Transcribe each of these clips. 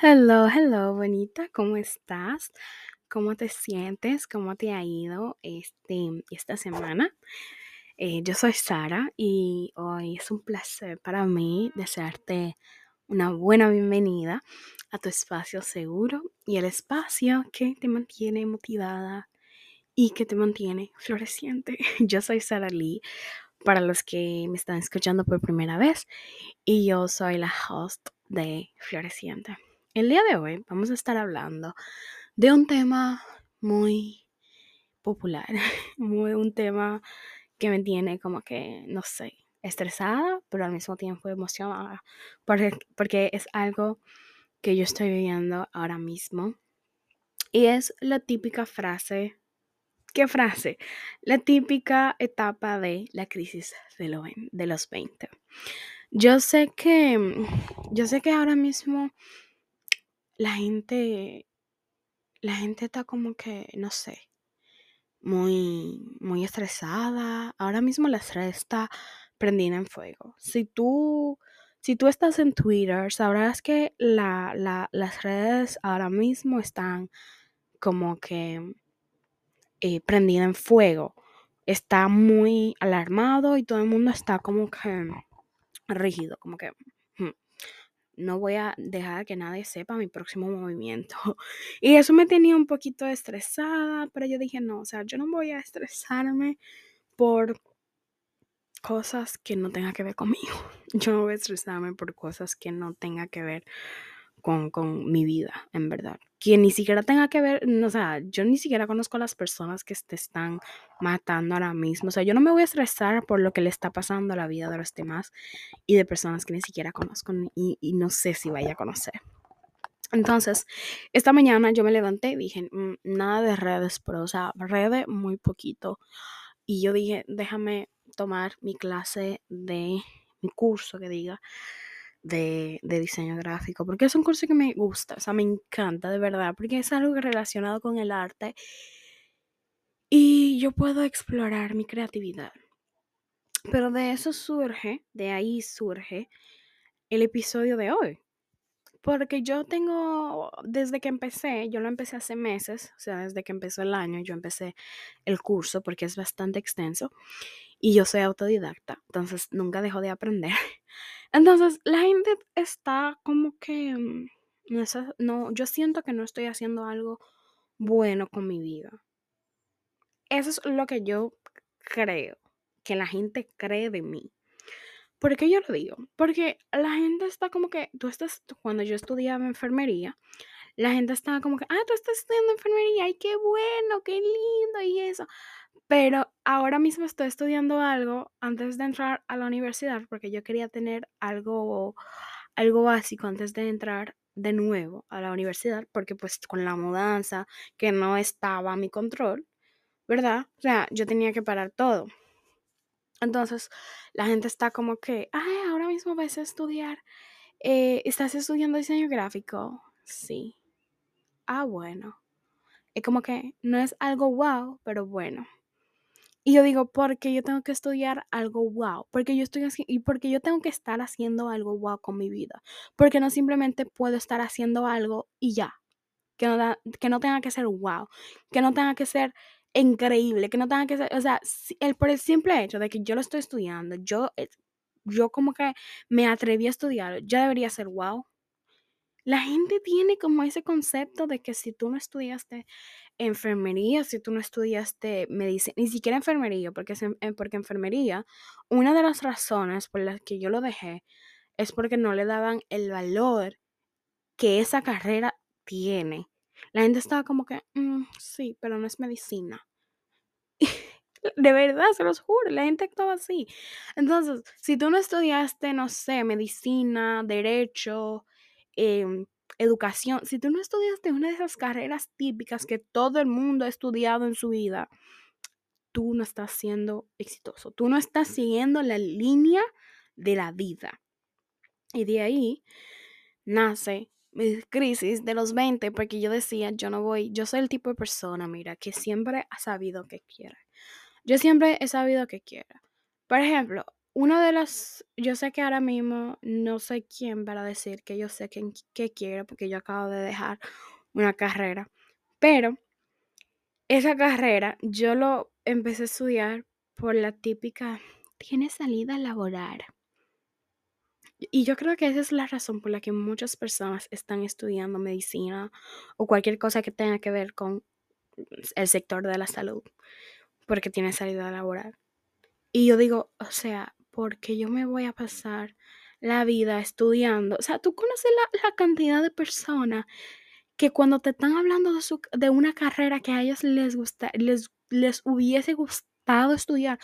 Hello, hello, bonita, ¿cómo estás? ¿Cómo te sientes? ¿Cómo te ha ido este, esta semana? Eh, yo soy Sara y hoy es un placer para mí desearte una buena bienvenida a tu espacio seguro y el espacio que te mantiene motivada y que te mantiene floreciente. Yo soy Sara Lee, para los que me están escuchando por primera vez, y yo soy la host de Floreciente. El día de hoy vamos a estar hablando de un tema muy popular, muy, un tema que me tiene como que, no sé, estresada, pero al mismo tiempo emocionada, porque, porque es algo que yo estoy viviendo ahora mismo. Y es la típica frase, ¿qué frase? La típica etapa de la crisis de, lo, de los 20. Yo sé que, yo sé que ahora mismo la gente, la gente está como que, no sé, muy, muy estresada. Ahora mismo la estrés está prendida en fuego. Si tú, si tú estás en Twitter, sabrás que la, la, las redes ahora mismo están como que eh, prendida en fuego. Está muy alarmado y todo el mundo está como que rígido, como que no voy a dejar que nadie sepa mi próximo movimiento. Y eso me tenía un poquito estresada, pero yo dije, no, o sea, yo no voy a estresarme por cosas que no tengan que ver conmigo. Yo no voy a estresarme por cosas que no tengan que ver con, con, mi vida, en verdad. Que ni siquiera tenga que ver, o sea, yo ni siquiera conozco las personas que te están matando ahora mismo. O sea, yo no me voy a estresar por lo que le está pasando a la vida de los demás y de personas que ni siquiera conozco y, y no sé si vaya a conocer. Entonces, esta mañana yo me levanté y dije, mm, nada de redes, pero, o sea, redes muy poquito. Y yo dije, déjame tomar mi clase de mi curso que diga de, de, diseño gráfico, porque es un curso que me gusta, o sea, me encanta de verdad, porque es algo relacionado con el arte y yo puedo explorar mi creatividad. Pero de eso surge, de ahí surge el episodio de hoy. Porque yo tengo, desde que empecé, yo lo empecé hace meses, o sea, desde que empezó el año, yo empecé el curso porque es bastante extenso y yo soy autodidacta, entonces nunca dejo de aprender. Entonces, la gente está como que, mm, no, yo siento que no estoy haciendo algo bueno con mi vida. Eso es lo que yo creo, que la gente cree de mí. ¿Por qué yo lo digo? Porque la gente está como que, tú estás, cuando yo estudiaba enfermería, la gente estaba como que, ah, tú estás estudiando enfermería, ay, qué bueno, qué lindo y eso. Pero ahora mismo estoy estudiando algo antes de entrar a la universidad porque yo quería tener algo, algo básico antes de entrar de nuevo a la universidad porque pues con la mudanza que no estaba a mi control, ¿verdad? O sea, yo tenía que parar todo. Entonces, la gente está como que, ay, ahora mismo vas a estudiar, eh, ¿estás estudiando diseño gráfico? Sí. Ah, bueno. Es como que no es algo wow, pero bueno. Y yo digo, porque yo tengo que estudiar algo wow, porque yo estoy y porque yo tengo que estar haciendo algo wow con mi vida, porque no simplemente puedo estar haciendo algo y ya, que no, que no tenga que ser wow, que no tenga que ser increíble, que no tenga que ser, o sea, el, por el simple hecho de que yo lo estoy estudiando, yo, yo como que me atreví a estudiar, ya debería ser wow. La gente tiene como ese concepto de que si tú no estudiaste enfermería, si tú no estudiaste medicina, ni siquiera enfermería, porque, eh, porque enfermería, una de las razones por las que yo lo dejé es porque no le daban el valor que esa carrera tiene. La gente estaba como que, mm, sí, pero no es medicina. de verdad, se los juro, la gente actuaba así. Entonces, si tú no estudiaste, no sé, medicina, derecho, eh, educación, si tú no estudiaste una de esas carreras típicas que todo el mundo ha estudiado en su vida, tú no estás siendo exitoso, tú no estás siguiendo la línea de la vida. Y de ahí nace mi crisis de los 20, porque yo decía, yo no voy, yo soy el tipo de persona, mira, que siempre ha sabido que quiere. Yo siempre he sabido que quiere. Por ejemplo, una de las, yo sé que ahora mismo no sé quién para decir que yo sé quién, qué quiero, porque yo acabo de dejar una carrera, pero esa carrera yo lo empecé a estudiar por la típica, tiene salida laboral. Y yo creo que esa es la razón por la que muchas personas están estudiando medicina o cualquier cosa que tenga que ver con el sector de la salud, porque tiene salida laboral. Y yo digo, o sea, porque yo me voy a pasar la vida estudiando. O sea, tú conoces la, cantidad de personas que cuando te están hablando de, su, de una carrera que a ellos les, gusta, les, les hubiese gustado estudiar,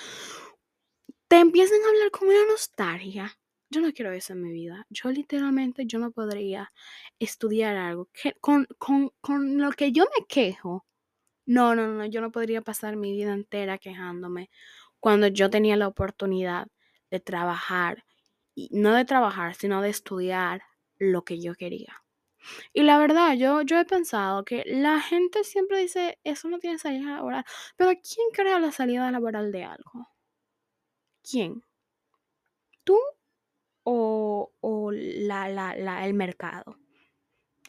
te empiezan a hablar con una nostalgia. Yo no quiero eso en mi vida. Yo literalmente, yo no podría estudiar algo que, con, con, con lo que yo me quejo. No, no, no, yo no podría pasar mi vida entera quejándome cuando yo tenía la oportunidad de trabajar, y no de trabajar, sino de estudiar lo que yo quería. Y la verdad, yo, yo he pensado que la gente siempre dice, eso no tiene salida laboral, pero ¿quién crea la salida laboral de algo? ¿Quién? ¿Tú o, o la, la, la, el mercado?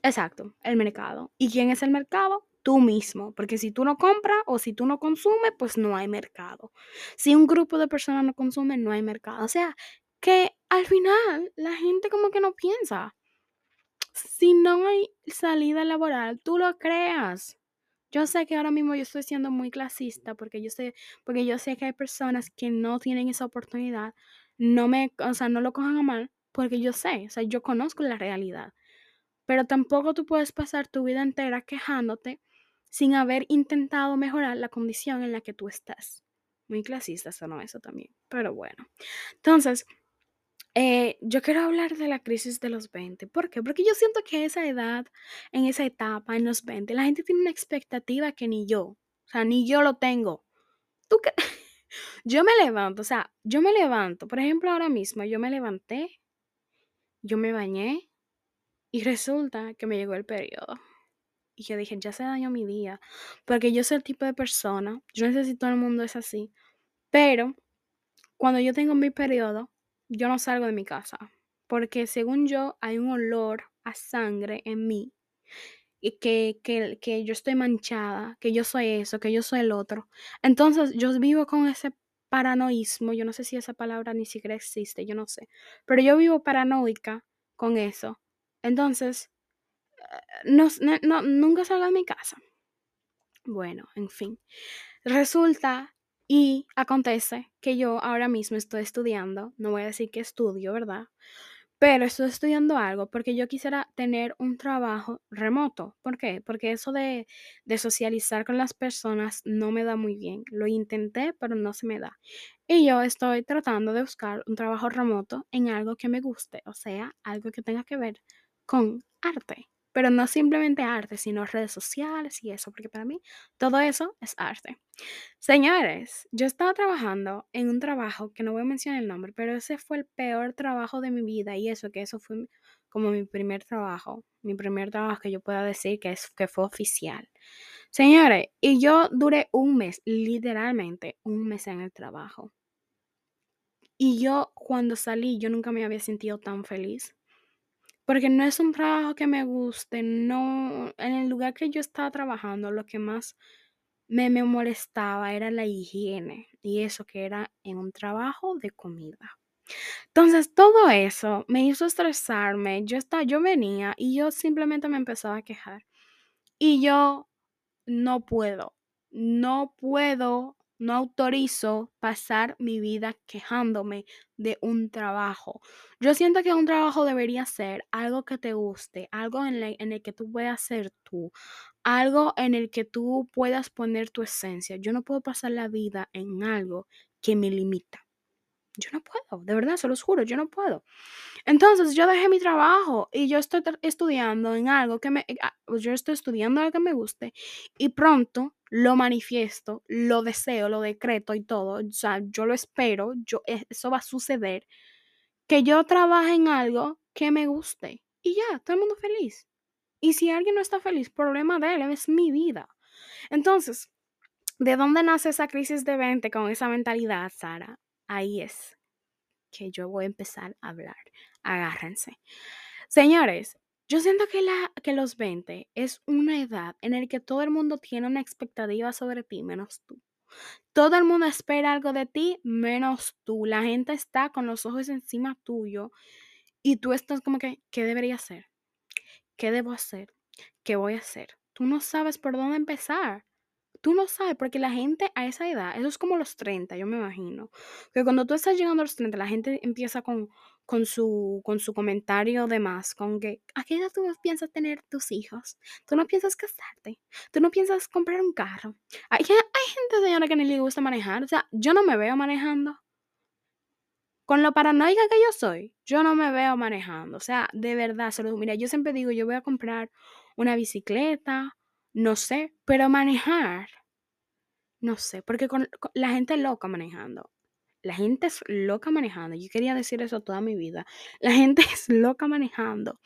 Exacto, el mercado. ¿Y quién es el mercado? Tú mismo, porque si tú no compras o si tú no consumes, pues no hay mercado. Si un grupo de personas no consume, no hay mercado. O sea, que al final la gente como que no piensa. Si no hay salida laboral, tú lo creas. Yo sé que ahora mismo yo estoy siendo muy clasista porque yo sé, porque yo sé que hay personas que no tienen esa oportunidad. No me, o sea, no lo cojan a mal porque yo sé, o sea, yo conozco la realidad. Pero tampoco tú puedes pasar tu vida entera quejándote sin haber intentado mejorar la condición en la que tú estás. Muy clasista sonó eso también, pero bueno. Entonces, eh, yo quiero hablar de la crisis de los 20. ¿Por qué? Porque yo siento que esa edad, en esa etapa, en los 20, la gente tiene una expectativa que ni yo, o sea, ni yo lo tengo. ¿Tú qué? yo me levanto, o sea, yo me levanto, por ejemplo, ahora mismo, yo me levanté, yo me bañé y resulta que me llegó el periodo. Y yo dije, ya se dañó mi día. Porque yo soy el tipo de persona, yo no sé todo el mundo es así, pero cuando yo tengo mi periodo, yo no salgo de mi casa. Porque según yo, hay un olor a sangre en mí. Y que, que, que yo estoy manchada, que yo soy eso, que yo soy el otro. Entonces yo vivo con ese paranoísmo, yo no sé si esa palabra ni siquiera existe, yo no sé, pero yo vivo paranoica con eso. Entonces, no, nunca salgo de mi casa. Bueno, en fin. Resulta y acontece que yo ahora mismo estoy estudiando, no voy a decir que estudio, ¿verdad? Pero estoy estudiando algo porque yo quisiera tener un trabajo remoto. ¿Por qué? Porque eso de, de socializar con las personas no me da muy bien. Lo intenté, pero no se me da. Y yo estoy tratando de buscar un trabajo remoto en algo que me guste, o sea, algo que tenga que ver con arte pero no simplemente arte, sino redes sociales y eso, porque para mí todo eso es arte. Señores, yo estaba trabajando en un trabajo que no voy a mencionar el nombre, pero ese fue el peor trabajo de mi vida y eso, que eso fue como mi primer trabajo, mi primer trabajo que yo pueda decir que, es, que fue oficial. Señores, y yo duré un mes, literalmente un mes en el trabajo. Y yo cuando salí, yo nunca me había sentido tan feliz. Porque no es un trabajo que me guste, no, en el lugar que yo estaba trabajando, lo que más me, me molestaba era la higiene y eso que era en un trabajo de comida. Entonces, todo eso me hizo estresarme. Yo estaba, yo venía y yo simplemente me empezaba a quejar. Y yo no puedo, no puedo no autorizo pasar mi vida quejándome de un trabajo. Yo siento que un trabajo debería ser algo que te guste, algo en, el que tú puedas ser tú, algo en el que tú puedas poner tu esencia. Yo no puedo pasar la vida en algo que me limita. Yo no puedo, de verdad, se los juro, yo no puedo. Entonces yo dejé mi trabajo y yo estoy estudiando en algo que me, ah, yo estoy estudiando algo que me guste y pronto lo manifiesto, lo deseo, lo decreto y todo. O sea, yo lo espero, yo, e, eso va a suceder. Que yo trabaje en algo que me guste y ya, todo el mundo feliz. Y si alguien no está feliz, problema de él, es mi vida. Entonces, ¿de dónde nace esa crisis de 20 con esa mentalidad, Sara? Ahí es. que yo voy a empezar a hablar. Agárrense. Señores, yo siento que, la, que los 20 es una edad en la que todo el mundo tiene una expectativa sobre ti, menos tú. Todo el mundo espera algo de ti, menos tú. La gente está con los ojos encima tuyo y tú estás como que, ¿qué debería hacer? ¿Qué debo hacer? ¿Qué voy a hacer? Tú no sabes por dónde empezar. Tú no sabes, porque la gente a esa edad, eso es como los 30, yo me imagino. Que cuando tú estás llegando a los 30, la gente empieza con, con, su, con su comentario de más, con que, ¿a qué edad tú piensas tener tus hijos? Tú no piensas casarte, tú no piensas comprar un carro. Hay, hay gente, señora, que ni le gusta manejar. O sea, yo no me veo manejando. Con lo paranoica que yo soy, yo no me veo manejando. O sea, de verdad, se lo Mira, yo siempre digo, yo voy a comprar una bicicleta, no sé, pero manejar, no sé, porque la gente loca manejando. La gente es loca manejando. Yo quería decir eso toda mi vida. La gente es loca manejando.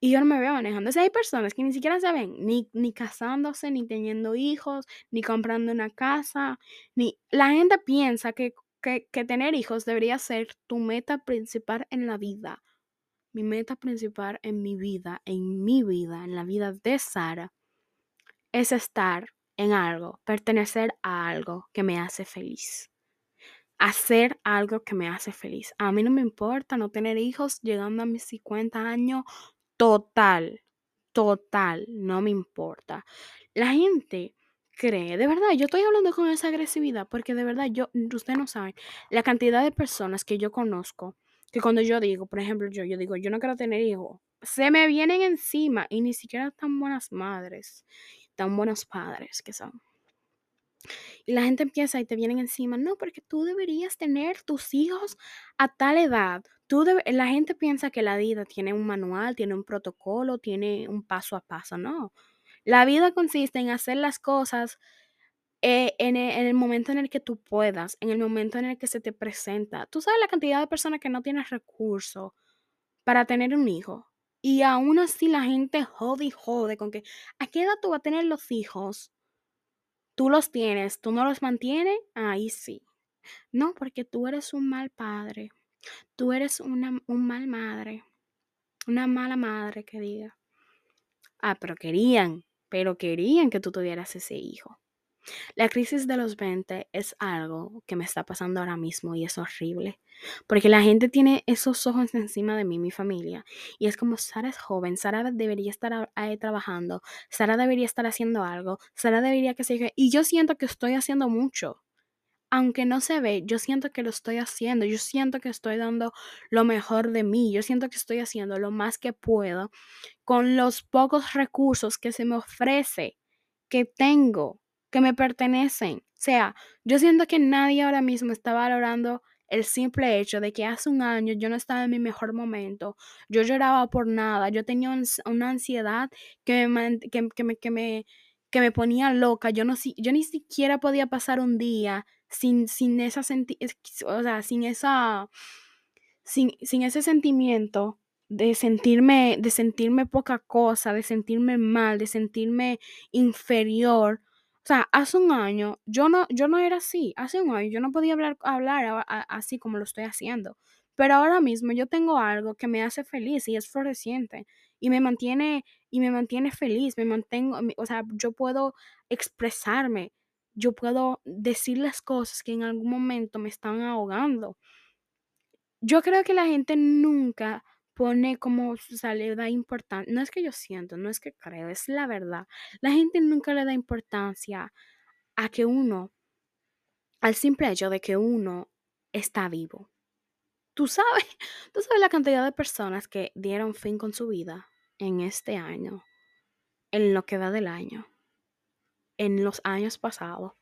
Y yo no me veo manejando. O sea, hay personas que ni siquiera se ven ni, ni casándose, ni teniendo hijos, ni comprando una casa. Ni... La gente piensa que que, tener hijos debería ser tu meta principal en la vida. Mi meta principal en mi vida, en mi vida, en la vida de Sara, es estar en algo, pertenecer a algo que me hace feliz. Hacer algo que me hace feliz. A mí no me importa no tener hijos llegando a mis 50 años. Total, total, no me importa. La gente cree, de verdad, yo estoy hablando con esa agresividad porque de verdad, yo, usted no sabe la cantidad de personas que yo conozco, que cuando yo digo, por ejemplo, yo, yo digo, yo no quiero tener hijos, se me vienen encima y ni siquiera tan buenas madres, tan buenos padres que son. Y la gente empieza y te vienen encima, no, porque tú deberías tener tus hijos a tal edad. Tú la gente piensa que la vida tiene un manual, tiene un protocolo, tiene un paso a paso, no. La vida consiste en hacer las cosas eh, en, e, en, el momento en el que tú puedas, en el momento en el que se te presenta. Tú sabes la cantidad de personas que no tienen recursos para tener un hijo. Y aún así la gente jode y jode con que, ¿a qué edad tú vas a tener los hijos? Tú los tienes, tú no los mantienes, ahí sí. No, porque tú eres un mal padre. Tú eres una un mal madre. Una mala madre que diga. Ah, pero querían pero querían que tú tuvieras ese hijo. La crisis de los 20 es algo que me está pasando ahora mismo y es horrible, porque la gente tiene esos ojos encima de mí, mi familia, y es como Sara es joven, Sara debería estar ahí trabajando, Sara debería estar haciendo algo, Sara debería que se... Y yo siento que estoy haciendo mucho. Aunque no se ve, yo siento que lo estoy haciendo, yo siento que estoy dando lo mejor de mí, yo siento que estoy haciendo lo más que puedo con los pocos recursos que se me ofrece, que tengo, que me pertenecen. O sea, yo siento que nadie ahora mismo está valorando el simple hecho de que hace un año yo no estaba en mi mejor momento, yo lloraba por nada, yo tenía una ansiedad que me, que, me, que, me, que me ponía loca, yo, no, yo ni siquiera podía pasar un día sin, sin esa o sea, sin esa, sin, sin ese sentimiento de sentirme, de sentirme poca cosa, de sentirme mal, de sentirme inferior. O sea, hace un año yo no, yo no era así. Hace un año yo no podía hablar, hablar así como lo estoy haciendo. Pero ahora mismo yo tengo algo que me hace feliz y es floreciente. Y me mantiene, y me mantiene feliz. Me mantengo, o sea, yo puedo expresarme. Yo puedo decir las cosas que en algún momento me están ahogando. Yo creo que la gente nunca pone como, o sea, le da importancia, no es que yo siento, no es que creo, es la verdad. La gente nunca le da importancia a que uno, al simple hecho de que uno está vivo. Tú sabes, tú sabes la cantidad de personas que dieron fin con su vida en este año, en lo que va del año, en los años pasados.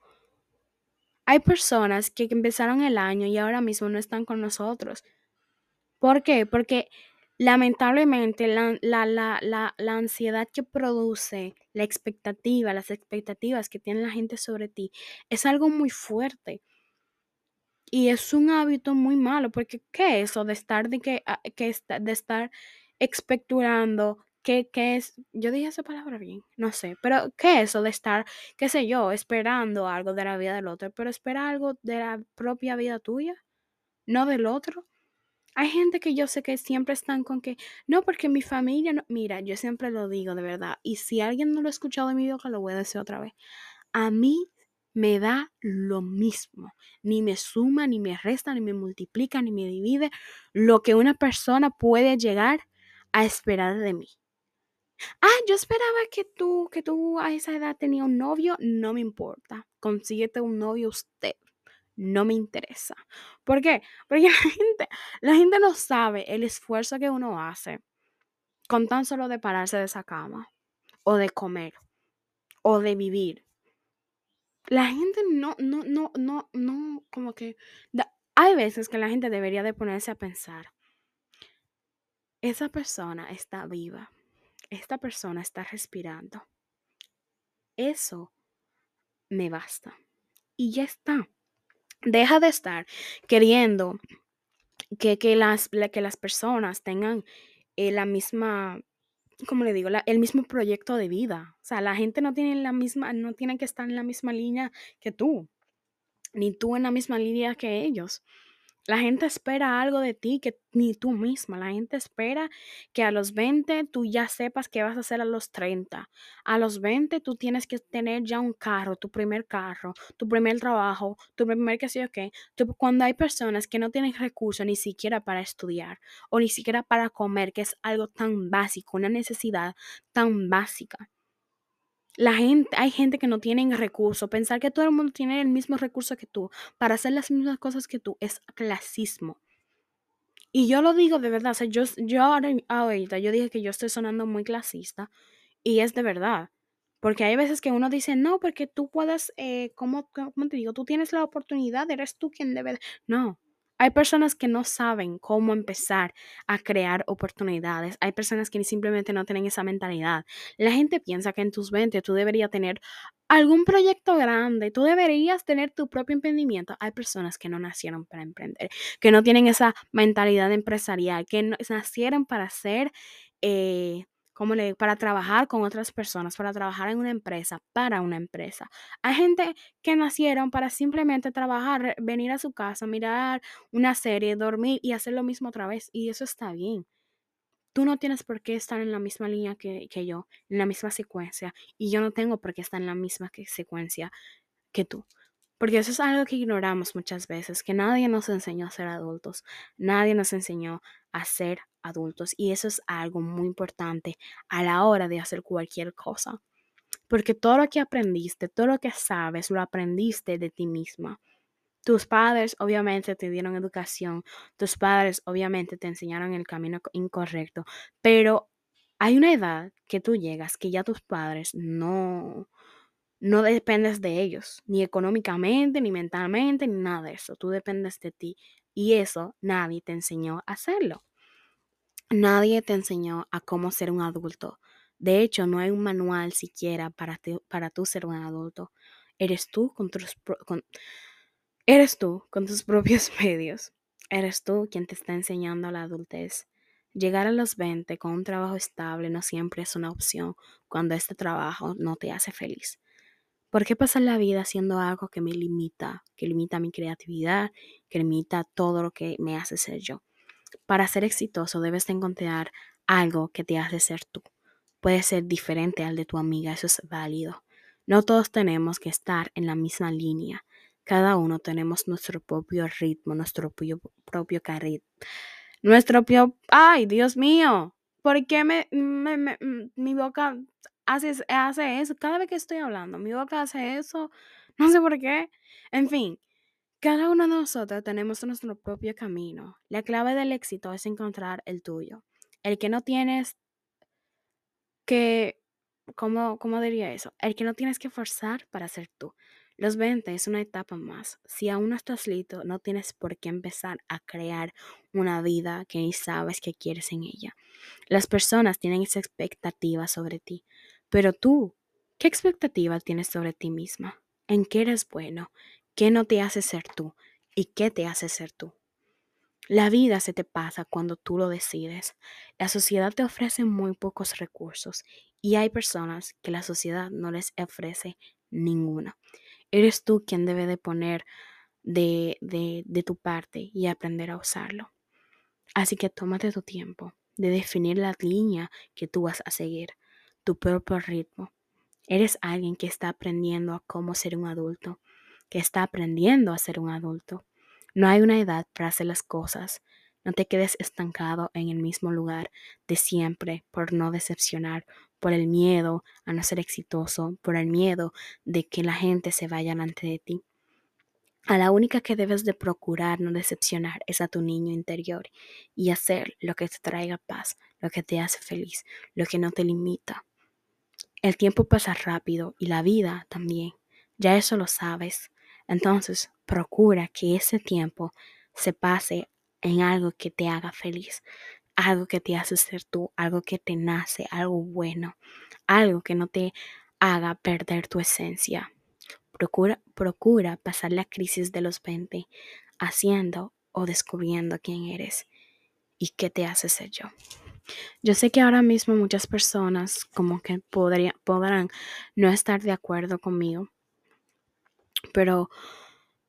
Hay personas que empezaron el año y ahora mismo no están con nosotros. ¿Por qué? Porque Lamentablemente, la, la, ansiedad que produce la expectativa, las expectativas que tiene la gente sobre ti, es algo muy fuerte. Y es un hábito muy malo, porque ¿qué es eso de estar, de que, ah, de estar expecturando? ¿Qué, ¿Qué es? Yo dije esa palabra bien, no sé, pero ¿qué es eso de estar, qué sé yo, esperando algo de la vida del otro, pero espera algo de la propia vida tuya, no del otro? Hay gente que yo sé que siempre están con que, no, porque mi familia no. Mira, yo siempre lo digo de verdad. Y si alguien no lo ha escuchado en mi boca, lo voy a decir otra vez. A mí me da lo mismo. Ni me suma, ni me resta, ni me multiplica, ni me divide lo que una persona puede llegar a esperar de mí. Ah, yo esperaba que tú, que tú a esa edad tenías un novio, no me importa. Consíguete un novio usted no me interesa. ¿Por qué? Porque la gente, la gente no sabe el esfuerzo que uno hace con tan solo de pararse de esa cama, o de comer, o de vivir. La gente no, no, no, no, no, como que... hay veces que la gente debería de ponerse a pensar, esa persona está viva, esta persona está respirando. Eso me basta. Y ya está. Deja de estar queriendo que, que, las, que las personas tengan eh, la misma, ¿cómo le digo? el mismo proyecto de vida. O sea, la gente no tiene la misma, no tiene que estar en la misma línea que tú, ni tú en la misma línea que ellos. La gente espera algo de ti que ni tú misma. La gente espera que a los 20 tú ya sepas qué vas a hacer a los 30. A los 20 tú tienes que tener ya un carro, tu primer carro, tu primer trabajo, tu primer qué sé yo qué. cuando hay personas que no tienen recursos ni siquiera para estudiar o ni siquiera para comer, que es algo tan básico, una necesidad tan básica. La gente, hay gente que no tiene recursos. Pensar que todo el mundo tiene el mismo recurso que tú para hacer las mismas cosas que tú es clasismo. Y yo lo digo de verdad. Yo, yo ahora, ahorita, yo dije que yo estoy sonando muy clasista. Y es de verdad. Porque hay veces que uno dice, no, porque tú puedes, eh, ¿cómo, ¿cómo, te digo? Tú tienes la oportunidad, eres tú quien debe. No, hay personas que no saben cómo empezar a crear oportunidades. Hay personas que simplemente no tienen esa mentalidad. La gente piensa que en tus 20 tú deberías tener algún proyecto grande, tú deberías tener tu propio emprendimiento. Hay personas que no nacieron para emprender, que no tienen esa mentalidad empresarial, que no, nacieron para ser eh, ¿cómo le para trabajar con otras personas, para trabajar en una empresa, para una empresa. Hay gente que nacieron para simplemente trabajar, venir a su casa, mirar una serie, dormir y hacer lo mismo otra vez. Y eso está bien. Tú no tienes por qué estar en la misma línea que, que yo, en la misma secuencia. Y yo no tengo por qué estar en la misma secuencia que tú. Porque eso es algo que ignoramos muchas veces, que nadie nos enseñó a ser adultos, nadie nos enseñó a ser adultos y eso es algo muy importante a la hora de hacer cualquier cosa. Porque todo lo que aprendiste, todo lo que sabes, lo aprendiste de ti misma. Tus padres obviamente te dieron educación, tus padres obviamente te enseñaron el camino incorrecto, pero hay una edad que tú llegas que ya tus padres no, no dependes de ellos, ni económicamente, ni mentalmente, ni nada de eso. Tú dependes de ti. Y eso nadie te enseñó a hacerlo. Nadie te enseñó a cómo ser un adulto. De hecho, no hay un manual siquiera para, para tú ser un adulto. Eres tú con tus, eres tú con tus propios medios. Eres tú quien te está enseñando la adultez. Llegar a los 20 con un trabajo estable no siempre es una opción cuando este trabajo no te hace feliz. ¿Por qué pasar la vida haciendo algo que me limita, que limita mi creatividad, que limita todo lo que me hace ser yo? Para ser exitoso debes encontrar algo que te hace ser tú. Puede ser diferente al de tu amiga, eso es válido. No todos tenemos que estar en la misma línea. Cada uno tenemos nuestro propio ritmo, nuestro propio, propio carril. Nuestro propio... ¡Ay, Dios mío! ¿Por qué me, mi boca hace, hace eso. Cada vez que estoy hablando, mi boca hace eso. No sé por qué. En fin, cada uno de nosotros tenemos nuestro propio camino. La clave del éxito es encontrar el tuyo. El que no tienes que, ¿cómo, cómo diría eso? El que no tienes que forzar para ser tú. Los 20 es una etapa más. Si aún no estás listo, no tienes por qué empezar a crear una vida que ni sabes que quieres en ella. Las personas tienen esa expectativa sobre ti, pero tú, ¿qué expectativa tienes sobre ti misma? ¿En qué eres bueno? ¿Qué no te hace ser tú? ¿Y qué te hace ser tú? La vida se te pasa cuando tú lo decides. La sociedad te ofrece muy pocos recursos y hay personas que la sociedad no les ofrece ninguna. Eres tú quien debe de poner de, de, de tu parte y aprender a usarlo. Así que tómate tu tiempo de definir la línea que tú vas a seguir, tu propio ritmo. Eres alguien que está aprendiendo a cómo ser un adulto, que está aprendiendo a ser un adulto. No hay una edad para hacer las cosas. No te quedes estancado en el mismo lugar de siempre por no decepcionar, por el miedo a no ser exitoso, por el miedo de que la gente se vaya delante de ti. A la única que debes de procurar no decepcionar es a tu niño interior y hacer lo que te traiga paz, lo que te hace feliz, lo que no te limita. El tiempo pasa rápido y la vida también. Ya eso lo sabes. Entonces, procura que ese tiempo se pase en algo que te haga feliz, algo que te hace ser tú, algo que te nace, algo bueno, algo que no te haga perder tu esencia. Procura, procura pasar la crisis de los 20 haciendo o descubriendo quién eres y qué te hace ser yo. Yo sé que ahora mismo muchas personas como que podría, podrán no estar de acuerdo conmigo, pero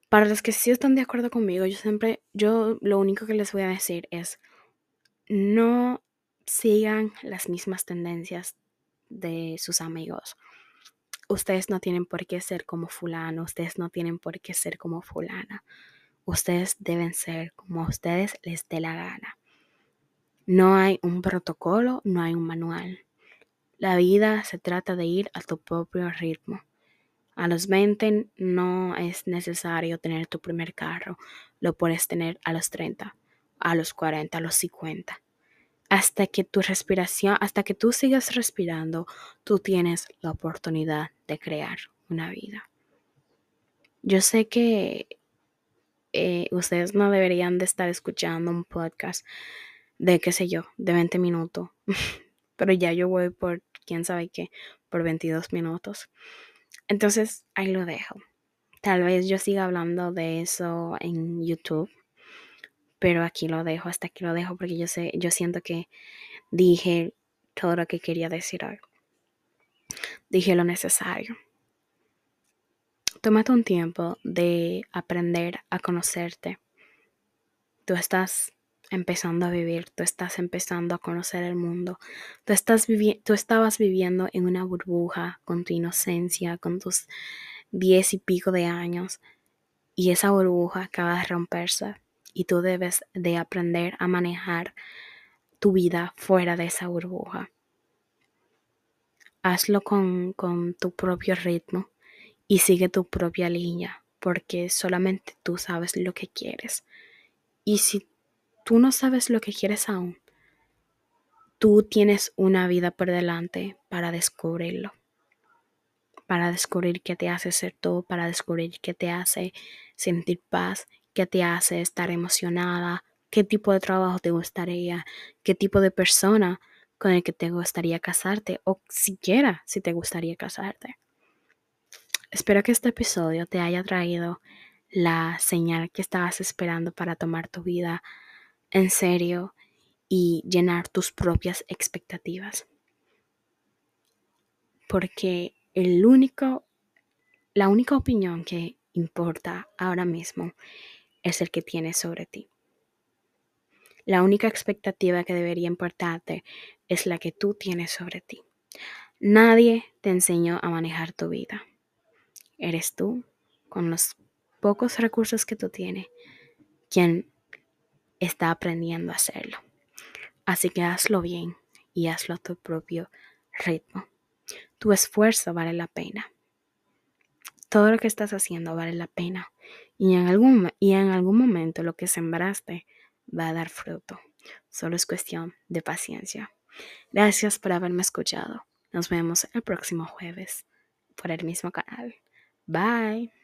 para los que sí están de acuerdo conmigo, yo siempre, yo lo único que les voy a decir es, no sigan las mismas tendencias de sus amigos. Ustedes no tienen por qué ser como fulano, ustedes no tienen por qué ser como fulana. Ustedes deben ser como a ustedes les dé la gana. No hay un protocolo, no hay un manual. La vida se trata de ir a tu propio ritmo. A los 20 no es necesario tener tu primer carro, lo puedes tener a los 30, a los 40, a los 50. Hasta que tu respiración, hasta que tú sigas respirando, tú tienes la oportunidad de crear una vida. Yo sé que eh, ustedes no deberían de estar escuchando un podcast de qué sé yo, de 20 minutos. Pero ya yo voy por, quién sabe qué, por 22 minutos. Entonces, ahí lo dejo. Tal vez yo siga hablando de eso en YouTube. Pero aquí lo dejo, hasta aquí lo dejo porque yo sé, yo siento que dije todo lo que quería decir hoy. Dije lo necesario. Tómate un tiempo de aprender a conocerte. Tú estás empezando a vivir, tú estás empezando a conocer el mundo, tú, estás tú estabas viviendo en una burbuja con tu inocencia, con tus diez y pico de años, y esa burbuja acaba de romperse y tú debes de aprender a manejar tu vida fuera de esa burbuja. Hazlo con, con tu propio ritmo y sigue tu propia línea, porque solamente tú sabes lo que quieres. Y si tú no sabes lo que quieres aún, tú tienes una vida por delante para descubrirlo, para descubrir qué te hace ser tú, para descubrir qué te hace sentir paz, qué te hace estar emocionada, qué tipo de trabajo te gustaría, qué tipo de persona con el que te gustaría casarte o siquiera si te gustaría casarte. Espero que este episodio te haya traído la señal que estabas esperando para tomar tu vida en serio y llenar tus propias expectativas. Porque el único, la única opinión que importa ahora mismo es el que tienes sobre ti. La única expectativa que debería importarte es la que tú tienes sobre ti. Nadie te enseñó a manejar tu vida. Eres tú, con los pocos recursos que tú tienes, quien está aprendiendo a hacerlo. Así que hazlo bien y hazlo a tu propio ritmo. Tu esfuerzo vale la pena. Todo lo que estás haciendo vale la pena. Y en algún, y en algún momento lo que sembraste va a dar fruto. Solo es cuestión de paciencia. Gracias por haberme escuchado. Nos vemos el próximo jueves por el mismo canal. Bye.